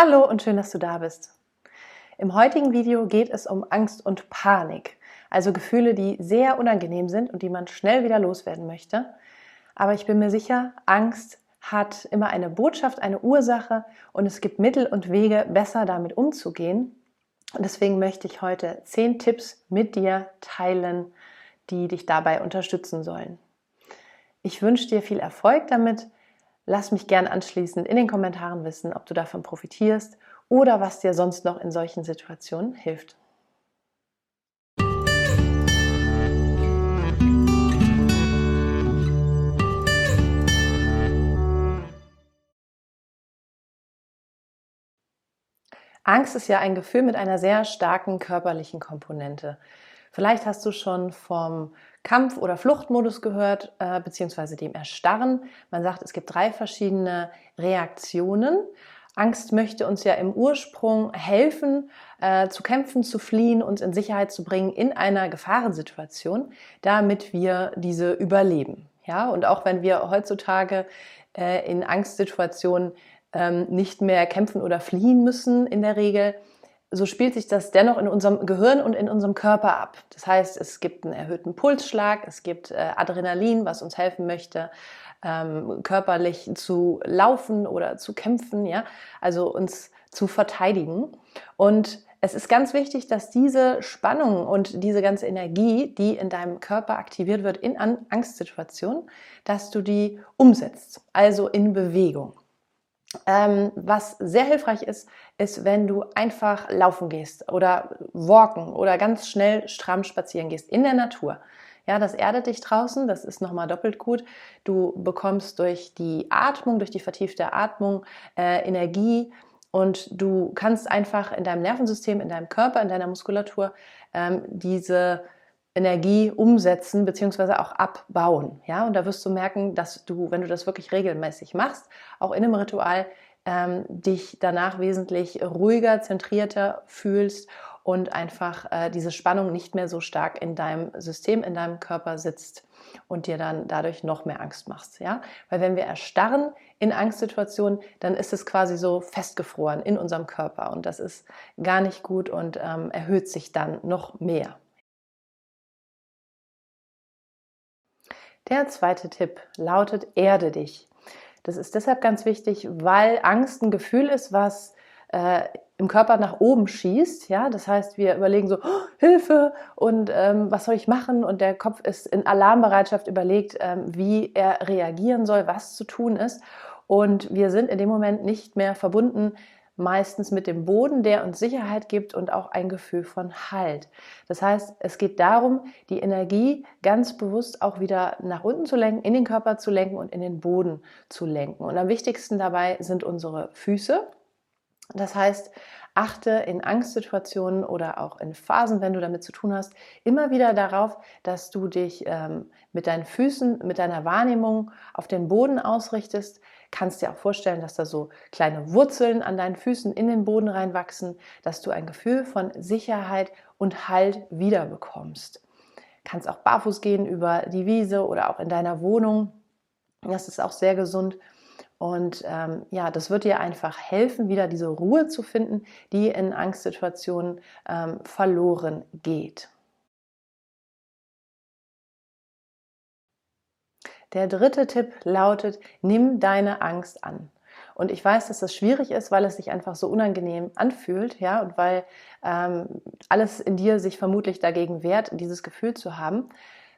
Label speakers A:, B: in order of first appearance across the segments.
A: Hallo und schön, dass du da bist. Im heutigen Video geht es um Angst und Panik, also Gefühle, die sehr unangenehm sind und die man schnell wieder loswerden möchte. Aber ich bin mir sicher, Angst hat immer eine Botschaft, eine Ursache und es gibt Mittel und Wege, besser damit umzugehen. Und deswegen möchte ich heute zehn Tipps mit dir teilen, die dich dabei unterstützen sollen. Ich wünsche dir viel Erfolg damit Lass mich gern anschließend in den Kommentaren wissen, ob du davon profitierst oder was dir sonst noch in solchen Situationen hilft. Angst ist ja ein Gefühl mit einer sehr starken körperlichen Komponente. Vielleicht hast du schon vom Kampf- oder Fluchtmodus gehört, äh, beziehungsweise dem Erstarren. Man sagt, es gibt drei verschiedene Reaktionen. Angst möchte uns ja im Ursprung helfen, äh, zu kämpfen, zu fliehen, uns in Sicherheit zu bringen in einer Gefahrensituation, damit wir diese überleben. Ja, und auch wenn wir heutzutage äh, in Angstsituationen ähm, nicht mehr kämpfen oder fliehen müssen in der Regel, so spielt sich das dennoch in unserem Gehirn und in unserem Körper ab. Das heißt, es gibt einen erhöhten Pulsschlag, es gibt äh, Adrenalin, was uns helfen möchte, ähm, körperlich zu laufen oder zu kämpfen, ja, also uns zu verteidigen. Und es ist ganz wichtig, dass diese Spannung und diese ganze Energie, die in deinem Körper aktiviert wird in Angstsituationen, dass du die umsetzt, also in Bewegung. Ähm, was sehr hilfreich ist, ist, wenn du einfach laufen gehst oder walken oder ganz schnell stramm spazieren gehst in der Natur. Ja, das erdet dich draußen, das ist nochmal doppelt gut. Du bekommst durch die Atmung, durch die vertiefte Atmung äh, Energie und du kannst einfach in deinem Nervensystem, in deinem Körper, in deiner Muskulatur ähm, diese Energie umsetzen beziehungsweise auch abbauen. Ja, und da wirst du merken, dass du, wenn du das wirklich regelmäßig machst, auch in einem Ritual ähm, dich danach wesentlich ruhiger, zentrierter fühlst und einfach äh, diese Spannung nicht mehr so stark in deinem System, in deinem Körper sitzt und dir dann dadurch noch mehr Angst machst, ja? Weil wenn wir erstarren in Angstsituationen, dann ist es quasi so festgefroren in unserem Körper und das ist gar nicht gut und ähm, erhöht sich dann noch mehr. Der zweite Tipp lautet, erde dich. Das ist deshalb ganz wichtig, weil Angst ein Gefühl ist, was äh, im Körper nach oben schießt. Ja, das heißt, wir überlegen so oh, Hilfe und ähm, was soll ich machen? Und der Kopf ist in Alarmbereitschaft überlegt, ähm, wie er reagieren soll, was zu tun ist. Und wir sind in dem Moment nicht mehr verbunden meistens mit dem Boden, der uns Sicherheit gibt und auch ein Gefühl von Halt. Das heißt, es geht darum, die Energie ganz bewusst auch wieder nach unten zu lenken, in den Körper zu lenken und in den Boden zu lenken. Und am wichtigsten dabei sind unsere Füße. Das heißt, achte in Angstsituationen oder auch in Phasen, wenn du damit zu tun hast, immer wieder darauf, dass du dich ähm, mit deinen Füßen, mit deiner Wahrnehmung auf den Boden ausrichtest, kannst dir auch vorstellen, dass da so kleine Wurzeln an deinen Füßen in den Boden reinwachsen, dass du ein Gefühl von Sicherheit und Halt wiederbekommst. Kannst auch barfuß gehen über die Wiese oder auch in deiner Wohnung. Das ist auch sehr gesund. Und ähm, ja, das wird dir einfach helfen, wieder diese Ruhe zu finden, die in Angstsituationen ähm, verloren geht. Der dritte Tipp lautet, nimm deine Angst an. Und ich weiß, dass das schwierig ist, weil es sich einfach so unangenehm anfühlt, ja, und weil ähm, alles in dir sich vermutlich dagegen wehrt, dieses Gefühl zu haben.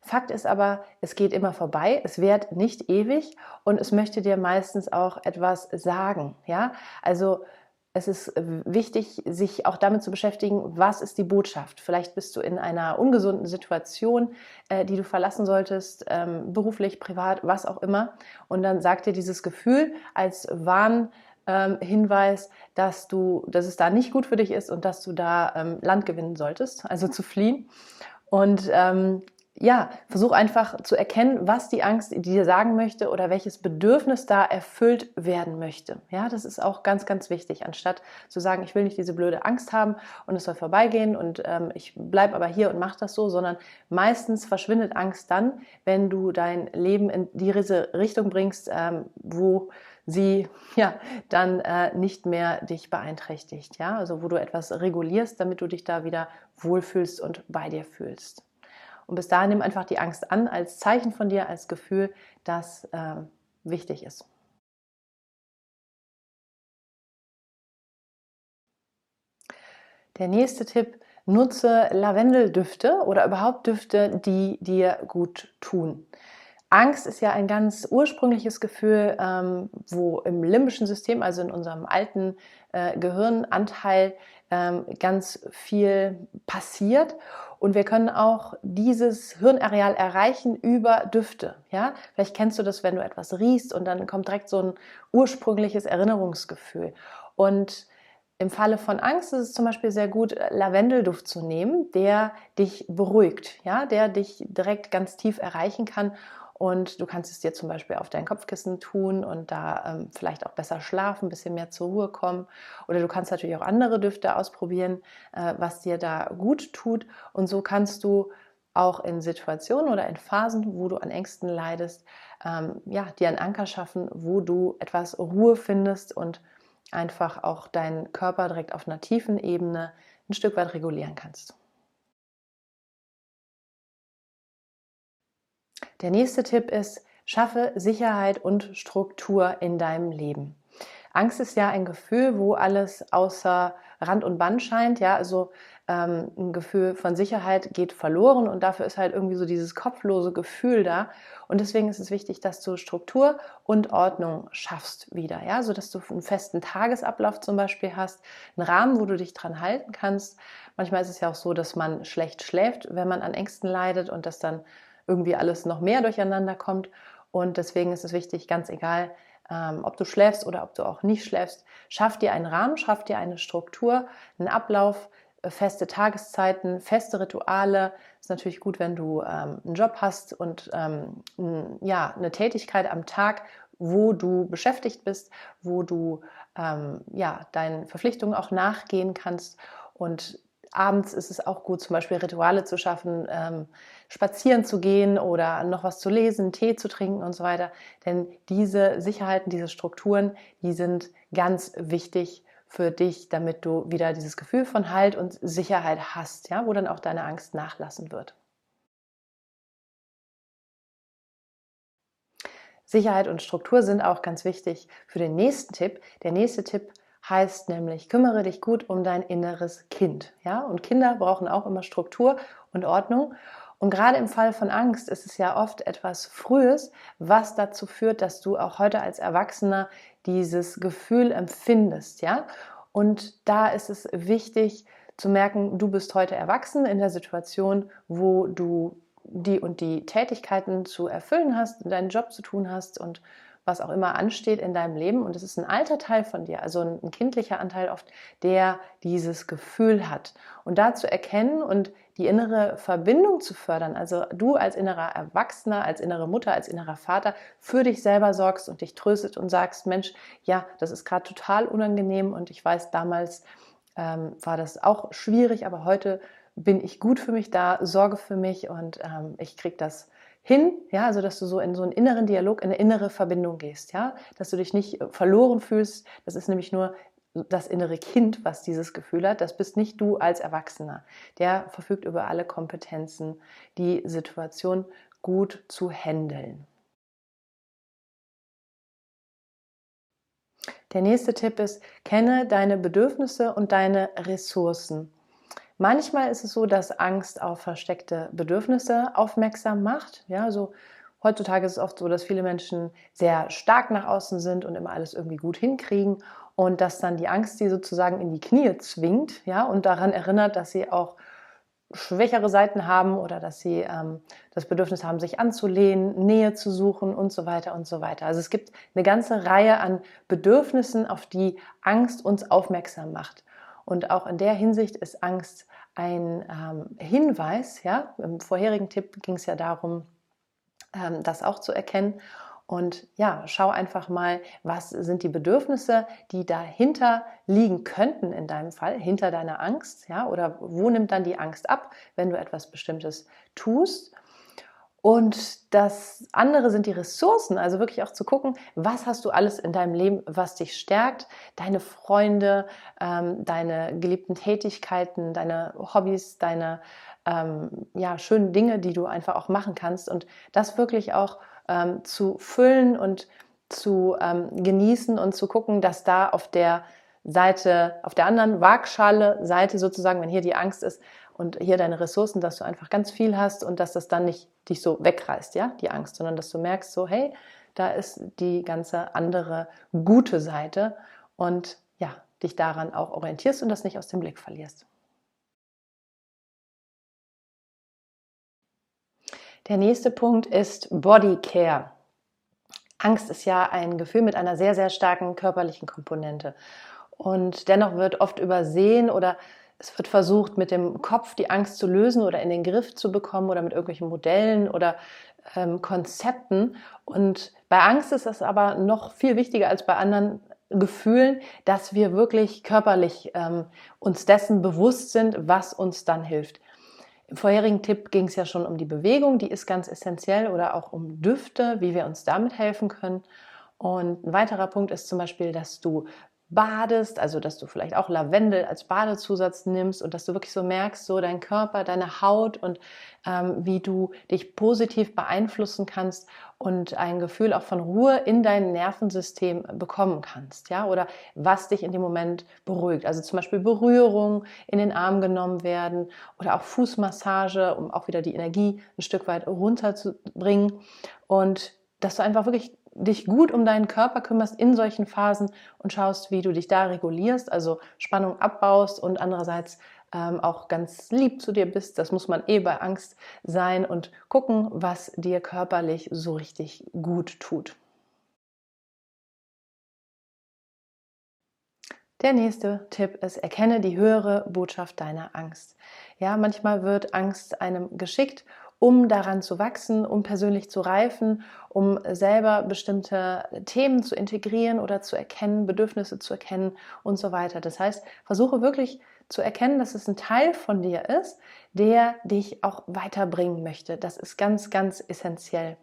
A: Fakt ist aber, es geht immer vorbei, es währt nicht ewig und es möchte dir meistens auch etwas sagen, ja. Also es ist wichtig, sich auch damit zu beschäftigen, was ist die Botschaft. Vielleicht bist du in einer ungesunden Situation, äh, die du verlassen solltest, ähm, beruflich, privat, was auch immer. Und dann sagt dir dieses Gefühl als Warnhinweis, ähm, dass du, dass es da nicht gut für dich ist und dass du da ähm, Land gewinnen solltest, also zu fliehen. Und ja, versuch einfach zu erkennen, was die Angst dir sagen möchte oder welches Bedürfnis da erfüllt werden möchte. Ja, das ist auch ganz, ganz wichtig. Anstatt zu sagen, ich will nicht diese blöde Angst haben und es soll vorbeigehen und ähm, ich bleibe aber hier und mache das so, sondern meistens verschwindet Angst dann, wenn du dein Leben in diese Richtung bringst, ähm, wo sie ja dann äh, nicht mehr dich beeinträchtigt. Ja, also wo du etwas regulierst, damit du dich da wieder wohlfühlst und bei dir fühlst. Und bis dahin nimm einfach die Angst an als Zeichen von dir, als Gefühl, das äh, wichtig ist. Der nächste Tipp, nutze Lavendeldüfte oder überhaupt Düfte, die dir gut tun. Angst ist ja ein ganz ursprüngliches Gefühl, ähm, wo im limbischen System, also in unserem alten äh, Gehirnanteil, ähm, ganz viel passiert. Und wir können auch dieses Hirnareal erreichen über Düfte. Ja, vielleicht kennst du das, wenn du etwas riechst und dann kommt direkt so ein ursprüngliches Erinnerungsgefühl. Und im Falle von Angst ist es zum Beispiel sehr gut, Lavendelduft zu nehmen, der dich beruhigt, ja, der dich direkt ganz tief erreichen kann und du kannst es dir zum Beispiel auf dein Kopfkissen tun und da ähm, vielleicht auch besser schlafen, ein bisschen mehr zur Ruhe kommen. Oder du kannst natürlich auch andere Düfte ausprobieren, äh, was dir da gut tut. Und so kannst du auch in Situationen oder in Phasen, wo du an Ängsten leidest, ähm, ja, dir einen Anker schaffen, wo du etwas Ruhe findest und einfach auch deinen Körper direkt auf einer tiefen Ebene ein Stück weit regulieren kannst. Der nächste Tipp ist, schaffe Sicherheit und Struktur in deinem Leben. Angst ist ja ein Gefühl, wo alles außer Rand und Band scheint. Ja, also ähm, ein Gefühl von Sicherheit geht verloren und dafür ist halt irgendwie so dieses kopflose Gefühl da. Und deswegen ist es wichtig, dass du Struktur und Ordnung schaffst wieder. Ja, so dass du einen festen Tagesablauf zum Beispiel hast, einen Rahmen, wo du dich dran halten kannst. Manchmal ist es ja auch so, dass man schlecht schläft, wenn man an Ängsten leidet und das dann irgendwie alles noch mehr durcheinander kommt. Und deswegen ist es wichtig, ganz egal, ähm, ob du schläfst oder ob du auch nicht schläfst, schaff dir einen Rahmen, schaff dir eine Struktur, einen Ablauf, äh, feste Tageszeiten, feste Rituale. Ist natürlich gut, wenn du ähm, einen Job hast und ähm, ja, eine Tätigkeit am Tag, wo du beschäftigt bist, wo du ja, deinen Verpflichtungen auch nachgehen kannst. Und abends ist es auch gut, zum Beispiel Rituale zu schaffen, ähm, spazieren zu gehen oder noch was zu lesen, Tee zu trinken und so weiter. Denn diese Sicherheiten, diese Strukturen, die sind ganz wichtig für dich, damit du wieder dieses Gefühl von Halt und Sicherheit hast, ja, wo dann auch deine Angst nachlassen wird. Sicherheit und Struktur sind auch ganz wichtig für den nächsten Tipp. Der nächste Tipp heißt nämlich, kümmere dich gut um dein inneres Kind. Ja? Und Kinder brauchen auch immer Struktur und Ordnung. Und gerade im Fall von Angst ist es ja oft etwas Frühes, was dazu führt, dass du auch heute als Erwachsener dieses Gefühl empfindest, ja? Und da ist es wichtig zu merken, du bist heute erwachsen in der Situation, wo du die und die Tätigkeiten zu erfüllen hast, deinen Job zu tun hast und was auch immer ansteht in deinem Leben. Und es ist ein alter Teil von dir, also ein, kindlicher Anteil oft, der dieses Gefühl hat. Und da zu erkennen und die innere Verbindung zu fördern, also du als innerer Erwachsener, als innere Mutter, als innerer Vater für dich selber sorgst und dich tröstet und sagst, Mensch, ja, das ist gerade total unangenehm und ich weiß, damals ähm, war das auch schwierig, aber heute bin ich gut für mich da, sorge für mich und ähm, ich kriege das hin, ja, also dass du so in so einen inneren Dialog, in eine innere Verbindung gehst, ja, dass du dich nicht äh, verloren fühlst. Das ist nämlich nur das innere Kind, was dieses Gefühl hat. Das bist nicht du als Erwachsener. Der verfügt über alle Kompetenzen, die Situation gut zu handeln. Der nächste Tipp ist, kenne deine Bedürfnisse und deine Ressourcen. Manchmal ist es so, dass Angst auf versteckte Bedürfnisse aufmerksam macht. Ja, so heutzutage ist es oft so, dass viele Menschen sehr stark nach außen sind und immer alles irgendwie gut hinkriegen und dass dann die Angst sie sozusagen in die Knie zwingt, ja, und daran erinnert, dass sie auch schwächere Seiten haben oder dass sie ähm, das Bedürfnis haben, sich anzulehnen, Nähe zu suchen und so weiter und so weiter. Also es gibt eine ganze Reihe an Bedürfnissen, auf die Angst uns aufmerksam macht. Und auch in der Hinsicht ist Angst ein ähm, Hinweis. Ja, im vorherigen Tipp ging es ja darum, ähm, das auch zu erkennen. Und ja, schau einfach mal, was sind die Bedürfnisse, die dahinter liegen könnten in deinem Fall, hinter deiner Angst, ja, oder wo nimmt dann die Angst ab, wenn du etwas Bestimmtes tust? Und das andere sind die Ressourcen, also wirklich auch zu gucken, was hast du alles in deinem Leben, was dich stärkt, deine Freunde, ähm, deine geliebten Tätigkeiten, deine Hobbys, deine ähm, ja, schönen Dinge, die du einfach auch machen kannst. Und das wirklich auch ähm, zu füllen und zu ähm, genießen und zu gucken, dass da auf der Seite, auf der anderen Waagschale Seite sozusagen, wenn hier die Angst ist und hier deine Ressourcen, dass du einfach ganz viel hast und dass das dann nicht dich so wegreißt, ja, die Angst, sondern dass du merkst so, hey, da ist die ganze andere gute Seite und ja, dich daran auch orientierst und das nicht aus dem Blick verlierst. Der nächste Punkt ist Body Care. Angst ist ja ein Gefühl mit einer sehr, sehr starken körperlichen Komponente. Und dennoch wird oft übersehen oder es wird versucht, mit dem Kopf die Angst zu lösen oder in den Griff zu bekommen oder mit irgendwelchen Modellen oder ähm, Konzepten. Und bei Angst ist es aber noch viel wichtiger als bei anderen Gefühlen, dass wir wirklich körperlich ähm, uns dessen bewusst sind, was uns dann hilft. Im vorherigen Tipp ging es ja schon um die Bewegung, die ist ganz essentiell oder auch um Düfte, wie wir uns damit helfen können. Und ein weiterer Punkt ist zum Beispiel, dass du badest, also dass du vielleicht auch Lavendel als Badezusatz nimmst und dass du wirklich so merkst, so dein Körper, deine Haut und ähm, wie du dich positiv beeinflussen kannst und ein Gefühl auch von Ruhe in dein Nervensystem bekommen kannst, ja, oder was dich in dem Moment beruhigt. Also zum Beispiel Berührung in den Arm genommen werden oder auch Fußmassage, um auch wieder die Energie ein Stück weit runterzubringen und dass du einfach wirklich dich gut um deinen Körper kümmerst in solchen Phasen und schaust, wie du dich da regulierst, also Spannung abbaust und andererseits ähm, auch ganz lieb zu dir bist. Das muss man eh bei Angst sein und gucken, was dir körperlich so richtig gut tut. Der nächste Tipp ist, erkenne die höhere Botschaft deiner Angst. Ja, manchmal wird Angst einem geschickt um daran zu wachsen, um persönlich zu reifen, um selber bestimmte Themen zu integrieren oder zu erkennen, Bedürfnisse zu erkennen und so weiter. Das heißt, versuche wirklich zu erkennen, dass es ein Teil von dir ist, der dich auch weiterbringen möchte. Das ist ganz, ganz essentiell.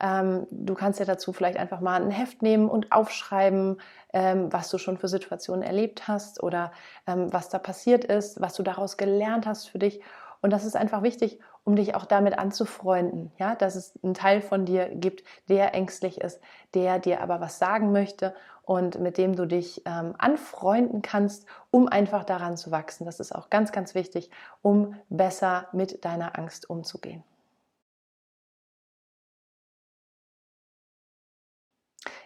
A: Ähm, du kannst ja dazu vielleicht einfach mal ein Heft nehmen und aufschreiben, ähm, was du schon für Situationen erlebt hast oder ähm, was da passiert ist, was du daraus gelernt hast für dich. Und das ist einfach wichtig, um dich auch damit anzufreunden, ja, dass es einen Teil von dir gibt, der ängstlich ist, der dir aber was sagen möchte und mit dem du dich ähm, anfreunden kannst, um einfach daran zu wachsen. Das ist auch ganz, ganz wichtig, um besser mit deiner Angst umzugehen.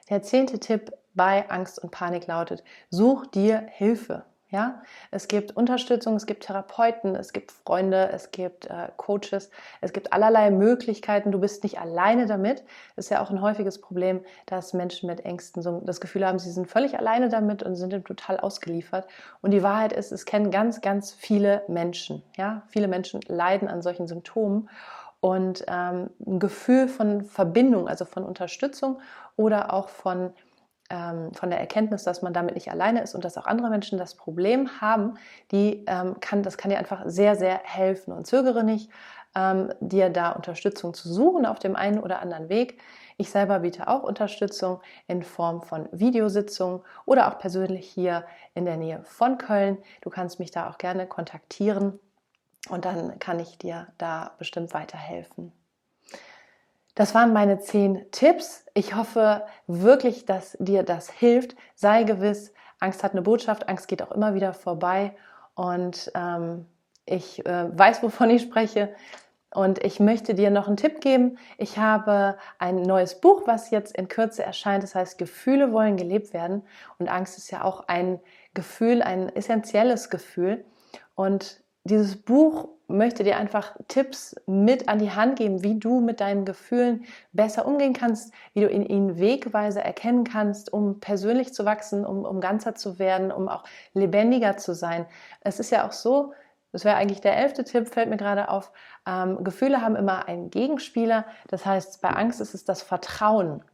A: Der zehnte Tipp bei Angst und Panik lautet, such dir Hilfe. Ja, es gibt Unterstützung, es gibt Therapeuten, es gibt Freunde, es gibt äh, Coaches, es gibt allerlei Möglichkeiten. Du bist nicht alleine damit. Das ist ja auch ein häufiges Problem, dass Menschen mit Ängsten so das Gefühl haben, sie sind völlig alleine damit und sind total ausgeliefert. Und die Wahrheit ist, es kennen ganz, ganz viele Menschen. Ja, viele Menschen leiden an solchen Symptomen und ähm, ein Gefühl von Verbindung, also von Unterstützung oder auch von ähm, von der Erkenntnis, dass man damit nicht alleine ist und dass auch andere Menschen das Problem haben, die ähm, kann, das kann dir einfach sehr, sehr helfen. Und zögere nicht, ähm, dir da Unterstützung zu suchen auf dem einen oder anderen Weg. Ich selber biete auch Unterstützung in Form von Videositzungen oder auch persönlich hier in der Nähe von Köln. Du kannst mich da auch gerne kontaktieren und dann kann ich dir da bestimmt weiterhelfen. Das waren meine zehn Tipps. Ich hoffe wirklich, dass dir das hilft. Sei gewiss, Angst hat eine Botschaft, Angst geht auch immer wieder vorbei. Und ähm, ich äh, weiß, wovon ich spreche. Und ich möchte dir noch einen Tipp geben. Ich habe ein neues Buch, was jetzt in Kürze erscheint. Das heißt, Gefühle wollen gelebt werden. Und Angst ist ja auch ein Gefühl, ein essentielles Gefühl. Und dieses Buch möchte dir einfach Tipps mit an die Hand geben, wie du mit deinen Gefühlen besser umgehen kannst, wie du in ihnen Wegweise erkennen kannst, um persönlich zu wachsen, um, um ganzer zu werden, um auch lebendiger zu sein. Es ist ja auch so, das wäre eigentlich der elfte Tipp, fällt mir gerade auf, ähm, Gefühle haben immer einen Gegenspieler. Das heißt, bei Angst ist es das Vertrauen.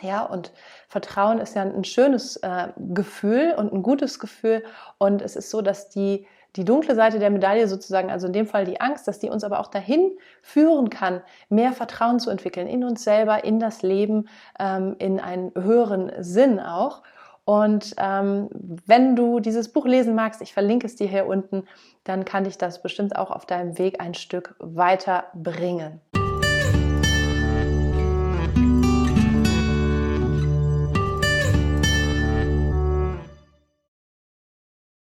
A: Ja, und Vertrauen ist ja ein schönes äh, Gefühl und ein gutes Gefühl. Und es ist so, dass die die dunkle Seite der Medaille sozusagen, also in dem Fall die Angst, dass die uns aber auch dahin führen kann, mehr Vertrauen zu entwickeln in uns selber, in das Leben, ähm, in einen höheren Sinn auch. Und ähm, wenn du dieses Buch lesen magst, ich verlinke es dir hier unten, dann kann dich das bestimmt auch auf deinem Weg ein Stück weiter bringen.